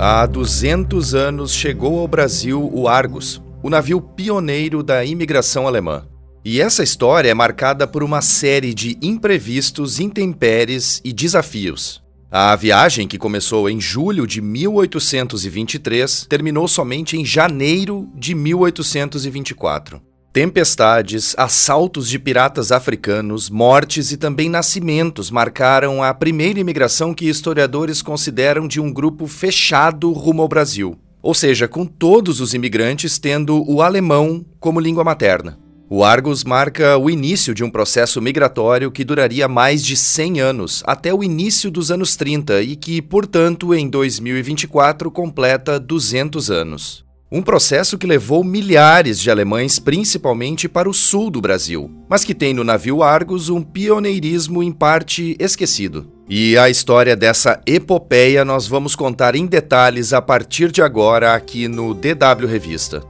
Há 200 anos chegou ao Brasil o Argus, o navio pioneiro da imigração alemã. E essa história é marcada por uma série de imprevistos, intempéries e desafios. A viagem, que começou em julho de 1823, terminou somente em janeiro de 1824. Tempestades, assaltos de piratas africanos, mortes e também nascimentos marcaram a primeira imigração que historiadores consideram de um grupo fechado rumo ao Brasil, ou seja, com todos os imigrantes tendo o alemão como língua materna. O Argos marca o início de um processo migratório que duraria mais de 100 anos, até o início dos anos 30 e que, portanto, em 2024 completa 200 anos. Um processo que levou milhares de alemães, principalmente para o sul do Brasil, mas que tem no navio Argos um pioneirismo em parte esquecido. E a história dessa epopeia nós vamos contar em detalhes a partir de agora aqui no DW Revista.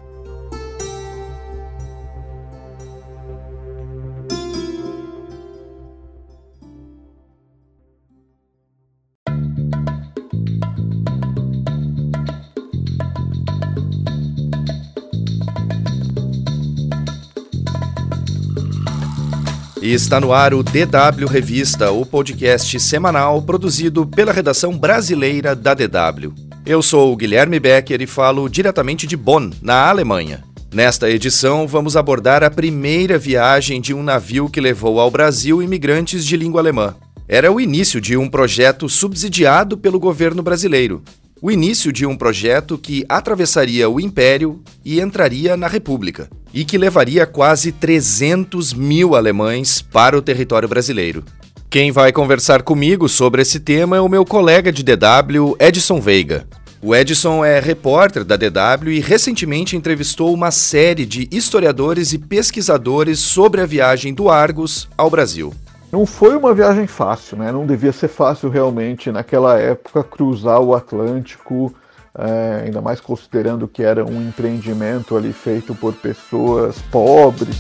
E está no ar o DW Revista, o podcast semanal produzido pela redação brasileira da DW. Eu sou o Guilherme Becker e falo diretamente de Bonn, na Alemanha. Nesta edição, vamos abordar a primeira viagem de um navio que levou ao Brasil imigrantes de língua alemã. Era o início de um projeto subsidiado pelo governo brasileiro. O início de um projeto que atravessaria o Império e entraria na República e que levaria quase 300 mil alemães para o território brasileiro. Quem vai conversar comigo sobre esse tema é o meu colega de DW, Edson Veiga. O Edson é repórter da DW e recentemente entrevistou uma série de historiadores e pesquisadores sobre a viagem do Argos ao Brasil. Não foi uma viagem fácil, né? Não devia ser fácil realmente naquela época cruzar o Atlântico é, ainda mais considerando que era um empreendimento ali feito por pessoas pobres.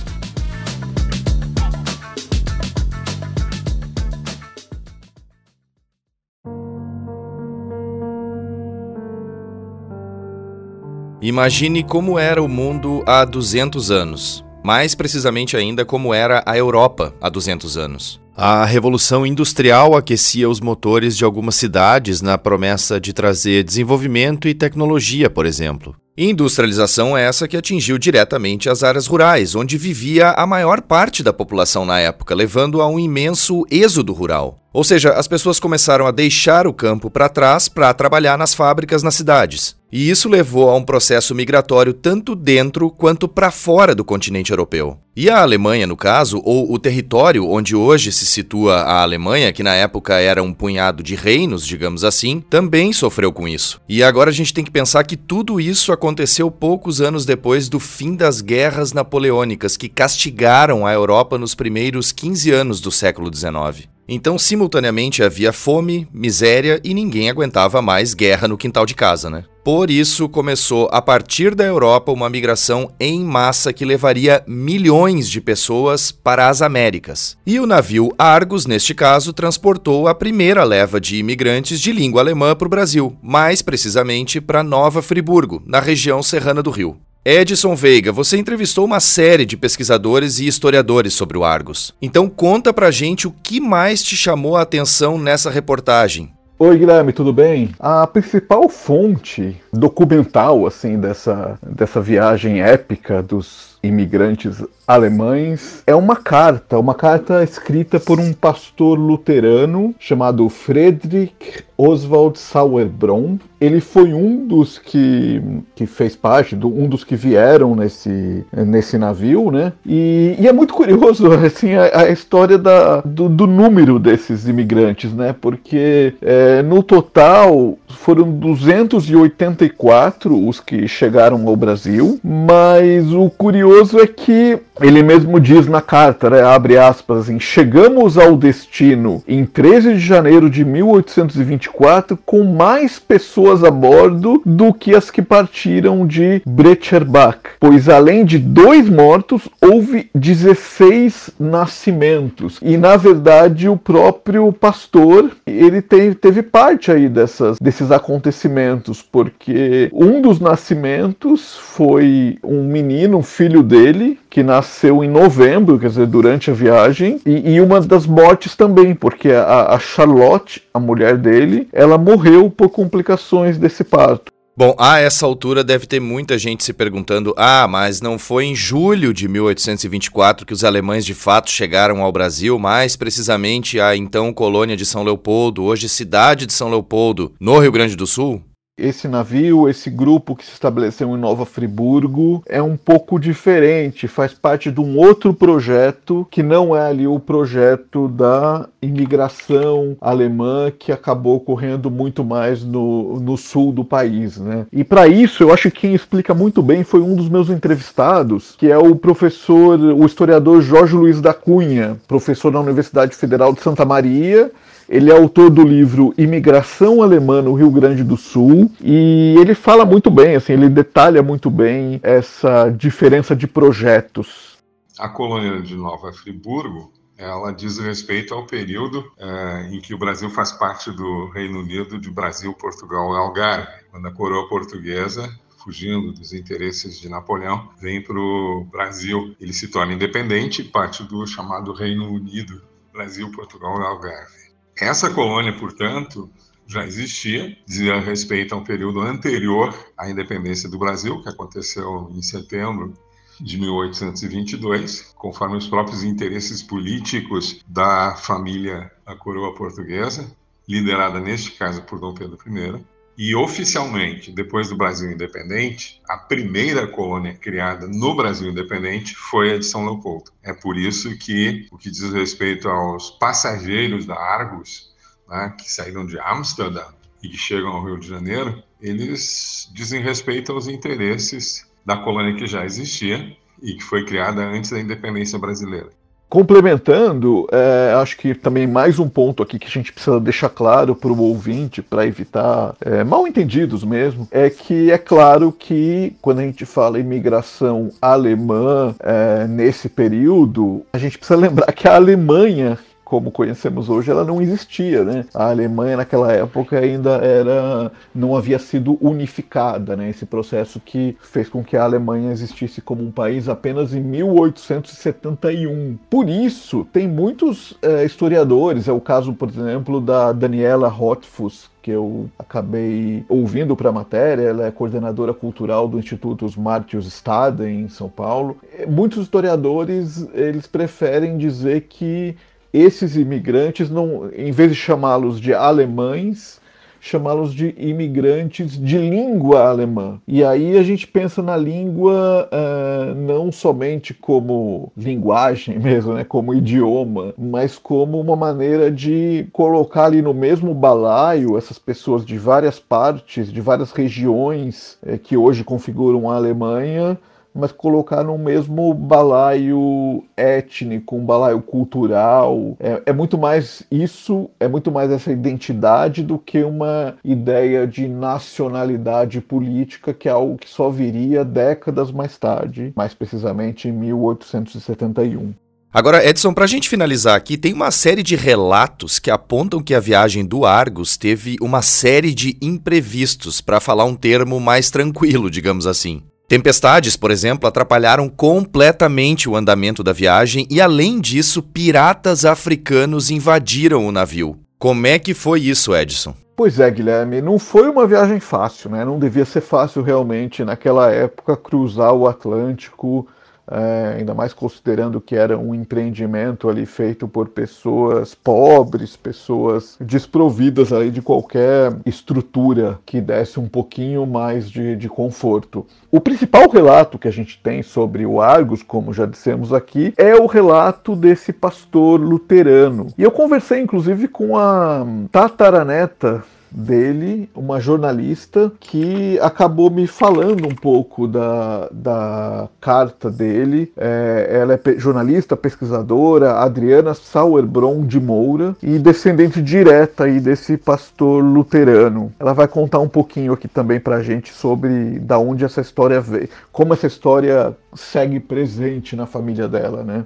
Imagine como era o mundo há 200 anos, mais precisamente ainda como era a Europa há 200 anos. A Revolução Industrial aquecia os motores de algumas cidades na promessa de trazer desenvolvimento e tecnologia, por exemplo. Industrialização essa que atingiu diretamente as áreas rurais, onde vivia a maior parte da população na época, levando a um imenso êxodo rural. Ou seja, as pessoas começaram a deixar o campo para trás para trabalhar nas fábricas nas cidades. E isso levou a um processo migratório tanto dentro quanto para fora do continente europeu. E a Alemanha, no caso, ou o território onde hoje se situa a Alemanha, que na época era um punhado de reinos, digamos assim, também sofreu com isso. E agora a gente tem que pensar que tudo isso aconteceu poucos anos depois do fim das guerras napoleônicas que castigaram a Europa nos primeiros 15 anos do século XIX. Então, simultaneamente havia fome, miséria e ninguém aguentava mais guerra no quintal de casa, né? Por isso, começou a partir da Europa uma migração em massa que levaria milhões de pessoas para as Américas. E o navio Argos, neste caso, transportou a primeira leva de imigrantes de língua alemã para o Brasil, mais precisamente para Nova Friburgo, na região serrana do Rio. Edson Veiga, você entrevistou uma série de pesquisadores e historiadores sobre o Argos. Então conta pra gente o que mais te chamou a atenção nessa reportagem. Oi Guilherme, tudo bem? A principal fonte documental assim dessa, dessa viagem épica dos imigrantes alemães é uma carta, uma carta escrita por um pastor luterano chamado Friedrich Oswald Sauerbrunn. Ele foi um dos que, que fez parte, do, um dos que vieram nesse, nesse navio, né? E, e é muito curioso assim, a, a história da, do, do, número desses imigrantes, né? Porque é, no total foram 284 os que chegaram ao Brasil, mas o curioso é que Ele mesmo diz na carta, né, abre aspas, assim, chegamos ao destino em 13 de janeiro de 1824 com mais pessoas a bordo do que as que partiram de Brecherbach, pois além de dois mortos, houve 16 nascimentos. E na verdade o próprio pastor, ele teve, teve parte aí dessas, desses acontecimentos, porque um dos nascimentos foi um menino, um filho dele, que nasceu em novembro, quer dizer, durante a viagem, e, e uma das mortes também, porque a, a Charlotte, a mulher dele, ela morreu por complicações desse parto. Bom, a essa altura deve ter muita gente se perguntando: ah, mas não foi em julho de 1824 que os alemães de fato chegaram ao Brasil, mais precisamente à então colônia de São Leopoldo, hoje cidade de São Leopoldo, no Rio Grande do Sul? Esse navio, esse grupo que se estabeleceu em Nova Friburgo é um pouco diferente, faz parte de um outro projeto que não é ali o projeto da imigração alemã que acabou ocorrendo muito mais no, no sul do país, né? E para isso, eu acho que quem explica muito bem foi um dos meus entrevistados, que é o professor, o historiador Jorge Luiz da Cunha, professor da Universidade Federal de Santa Maria ele é autor do livro Imigração Alemã no Rio Grande do Sul e ele fala muito bem, assim, ele detalha muito bem essa diferença de projetos. A colônia de Nova Friburgo ela diz respeito ao período é, em que o Brasil faz parte do Reino Unido de Brasil, Portugal e Algarve, quando a coroa portuguesa fugindo dos interesses de Napoleão, vem para o Brasil. Ele se torna independente, parte do chamado Reino Unido, Brasil, Portugal e Algarve. Essa colônia, portanto, já existia, dizia respeito a um período anterior à independência do Brasil, que aconteceu em setembro de 1822, conforme os próprios interesses políticos da família da coroa portuguesa, liderada neste caso por Dom Pedro I. E oficialmente, depois do Brasil independente, a primeira colônia criada no Brasil independente foi a de São Leopoldo. É por isso que o que diz respeito aos passageiros da Argos, né, que saíram de Amsterdã e que chegam ao Rio de Janeiro, eles dizem respeito aos interesses da colônia que já existia e que foi criada antes da independência brasileira. Complementando, é, acho que também mais um ponto aqui que a gente precisa deixar claro para o ouvinte, para evitar é, mal entendidos mesmo, é que é claro que quando a gente fala imigração alemã é, nesse período, a gente precisa lembrar que a Alemanha como conhecemos hoje, ela não existia, né? A Alemanha naquela época ainda era não havia sido unificada, né? Esse processo que fez com que a Alemanha existisse como um país apenas em 1871. Por isso, tem muitos é, historiadores, é o caso, por exemplo, da Daniela Rothfuss, que eu acabei ouvindo para a matéria, ela é coordenadora cultural do Instituto Martius Stade em São Paulo. Muitos historiadores, eles preferem dizer que esses imigrantes, não, em vez de chamá-los de alemães, chamá-los de imigrantes de língua alemã. E aí a gente pensa na língua uh, não somente como linguagem mesmo, né, como idioma, mas como uma maneira de colocar ali no mesmo balaio essas pessoas de várias partes, de várias regiões eh, que hoje configuram a Alemanha mas colocar no mesmo balaio étnico, um balaio cultural. É, é, muito mais isso, é muito mais essa identidade do que uma ideia de nacionalidade política, que é algo que só viria décadas mais tarde, mais precisamente em 1871. Agora, Edson, para a gente finalizar aqui, tem uma série de relatos que apontam que a viagem do Argos teve uma série de imprevistos, para falar um termo mais tranquilo, digamos assim. Tempestades, por exemplo, atrapalharam completamente o andamento da viagem e, além disso, piratas africanos invadiram o navio. Como é que foi isso, Edson? Pois é, Guilherme, não foi uma viagem fácil, né? Não devia ser fácil realmente naquela época cruzar o Atlântico é, ainda mais considerando que era um empreendimento ali feito por pessoas pobres, pessoas desprovidas ali de qualquer estrutura que desse um pouquinho mais de, de conforto. O principal relato que a gente tem sobre o Argos, como já dissemos aqui, é o relato desse pastor luterano. E eu conversei inclusive com a tataraneta dele, uma jornalista, que acabou me falando um pouco da, da carta dele. É, ela é jornalista, pesquisadora, Adriana Sauerbron de Moura, e descendente direta aí desse pastor luterano. Ela vai contar um pouquinho aqui também pra gente sobre da onde essa história veio, como essa história segue presente na família dela, né?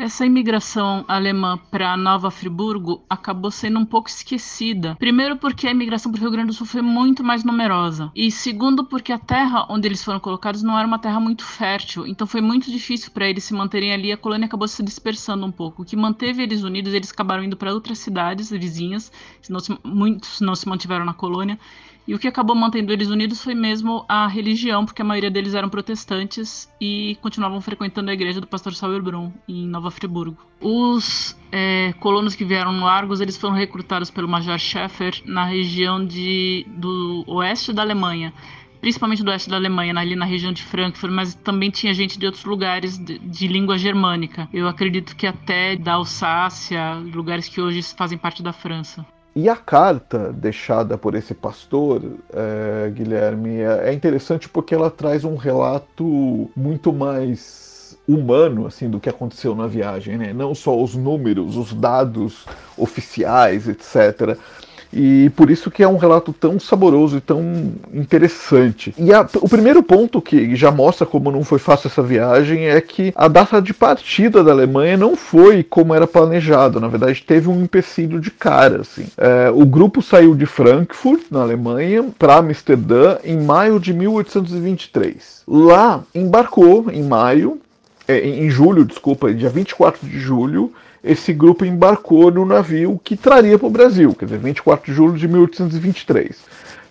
Essa imigração alemã para Nova Friburgo acabou sendo um pouco esquecida. Primeiro, porque a imigração para o Rio Grande do Sul foi muito mais numerosa. E segundo, porque a terra onde eles foram colocados não era uma terra muito fértil. Então foi muito difícil para eles se manterem ali. A colônia acabou se dispersando um pouco. O que manteve eles unidos, eles acabaram indo para outras cidades vizinhas. muitos não se mantiveram na colônia. E o que acabou mantendo eles unidos foi mesmo a religião, porque a maioria deles eram protestantes e continuavam frequentando a igreja do pastor Sauerbrunn, em Nova Friburgo. Os é, colonos que vieram no Argos, eles foram recrutados pelo Major Scheffer na região de, do oeste da Alemanha principalmente do oeste da Alemanha, ali na região de Frankfurt, mas também tinha gente de outros lugares de, de, língua germânica. Eu acredito que até da Alsácia, lugares que hoje fazem parte da França. E a carta deixada por esse pastor, é, Guilherme, é, é interessante porque ela traz um relato muito mais humano assim do que aconteceu na viagem, né? Não só os números, os dados oficiais, etc e por isso que é um relato tão saboroso e tão interessante. E a, o primeiro ponto que já mostra como não foi fácil essa viagem é que a data de partida da Alemanha não foi como era planejado. Na verdade, teve um empecilho de cara. Assim. É, o grupo saiu de Frankfurt, na Alemanha, para Amsterdã em maio de 1823. Lá embarcou em maio, é, em julho, desculpa, dia 24 de julho, esse grupo embarcou no navio que traria para o Brasil, quer dizer, 24 de julho de 1823.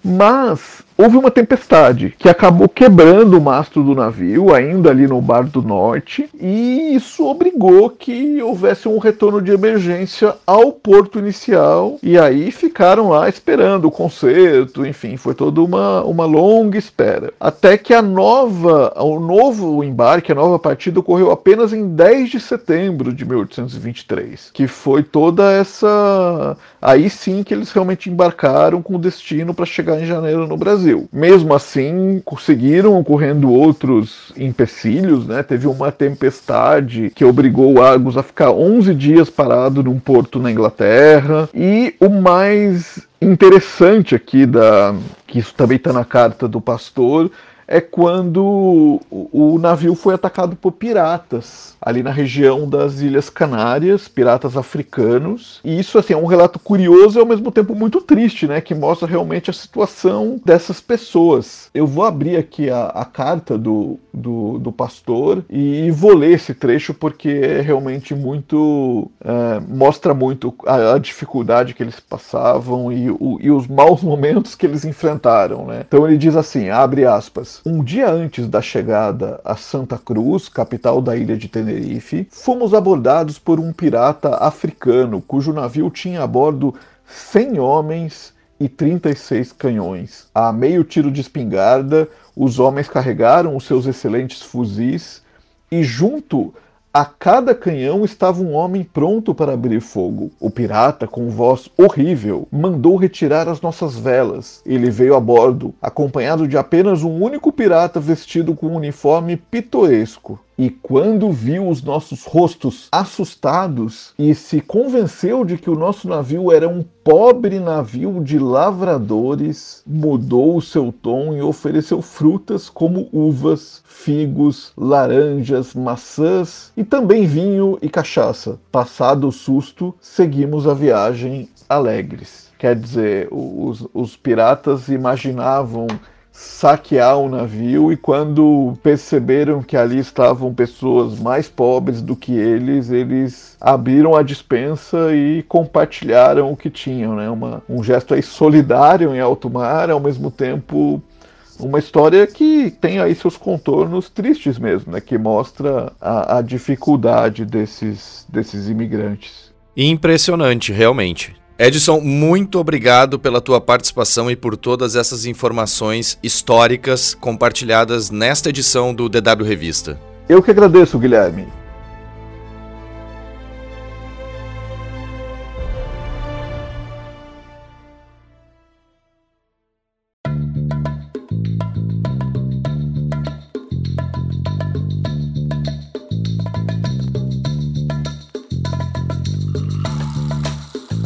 Mas houve uma tempestade que acabou quebrando o mastro do navio, ainda ali no Bar do Norte, e isso obrigou que houvesse um retorno de emergência ao porto inicial, e aí ficaram lá esperando o conserto, enfim, foi toda uma, uma longa espera. Até que a nova, o novo embarque, a nova partida ocorreu apenas em 10 de setembro de 1823, que foi toda essa. Aí sim que eles realmente embarcaram com destino para chegar em janeiro no Brasil. Brasil. Mesmo assim, conseguiram ocorrendo outros empecilhos, né? Teve uma tempestade que obrigou o Argos a ficar 11 dias parado num porto na Inglaterra. E o mais interessante aqui da que isso também está na carta do pastor é quando o navio foi atacado por piratas ali na região das Ilhas Canárias, piratas africanos. E isso assim é um relato curioso e ao mesmo tempo muito triste, né, que mostra realmente a situação dessas pessoas. Eu vou abrir aqui a, a carta do, do, do, pastor e vou ler esse trecho porque é realmente muito é, mostra muito a, a, dificuldade que eles passavam e, o, e os maus momentos que eles enfrentaram, né? Então ele diz assim, abre aspas um dia antes da chegada a Santa Cruz, capital da ilha de Tenerife, fomos abordados por um pirata africano cujo navio tinha a bordo 100 homens e 36 canhões. A meio tiro de espingarda, os homens carregaram os seus excelentes fuzis e, junto a cada canhão estava um homem pronto para abrir fogo. O pirata, com voz horrível, mandou retirar as nossas velas. Ele veio a bordo, acompanhado de apenas um único pirata vestido com um uniforme pitoresco e quando viu os nossos rostos assustados e se convenceu de que o nosso navio era um pobre navio de lavradores, mudou o seu tom e ofereceu frutas como uvas, figos, laranjas, maçãs e também vinho e cachaça. Passado o susto, seguimos a viagem alegres. Quer dizer, os, os piratas imaginavam saquear o navio e quando perceberam que ali estavam pessoas mais pobres do que eles, eles abriram a dispensa e compartilharam o que tinham, né? Uma, um gesto aí solidário em alto mar, ao mesmo tempo uma história que tem aí seus contornos tristes mesmo, né? Que mostra a, a dificuldade desses, desses imigrantes. Impressionante, realmente. Edson, muito obrigado pela tua participação e por todas essas informações históricas compartilhadas nesta edição do DW Revista. Eu que agradeço, Guilherme.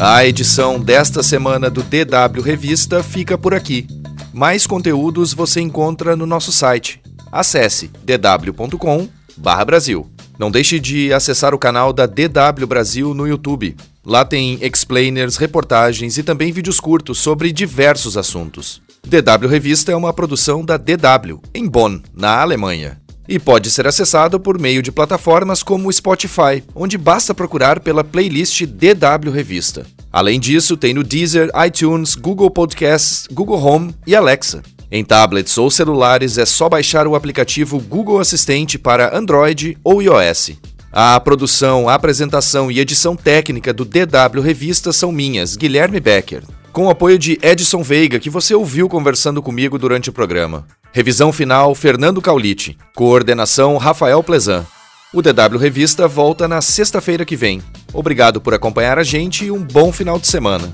A edição desta semana do DW Revista fica por aqui. Mais conteúdos você encontra no nosso site. Acesse dw.com/brasil. Não deixe de acessar o canal da DW Brasil no YouTube. Lá tem explainers, reportagens e também vídeos curtos sobre diversos assuntos. DW Revista é uma produção da DW, em Bonn, na Alemanha. E pode ser acessado por meio de plataformas como o Spotify, onde basta procurar pela playlist DW Revista. Além disso, tem no Deezer, iTunes, Google Podcasts, Google Home e Alexa. Em tablets ou celulares é só baixar o aplicativo Google Assistente para Android ou iOS. A produção, apresentação e edição técnica do DW Revista são minhas, Guilherme Becker, com o apoio de Edson Veiga, que você ouviu conversando comigo durante o programa. Revisão final, Fernando Caulite. Coordenação, Rafael Plezan. O DW Revista volta na sexta-feira que vem. Obrigado por acompanhar a gente e um bom final de semana.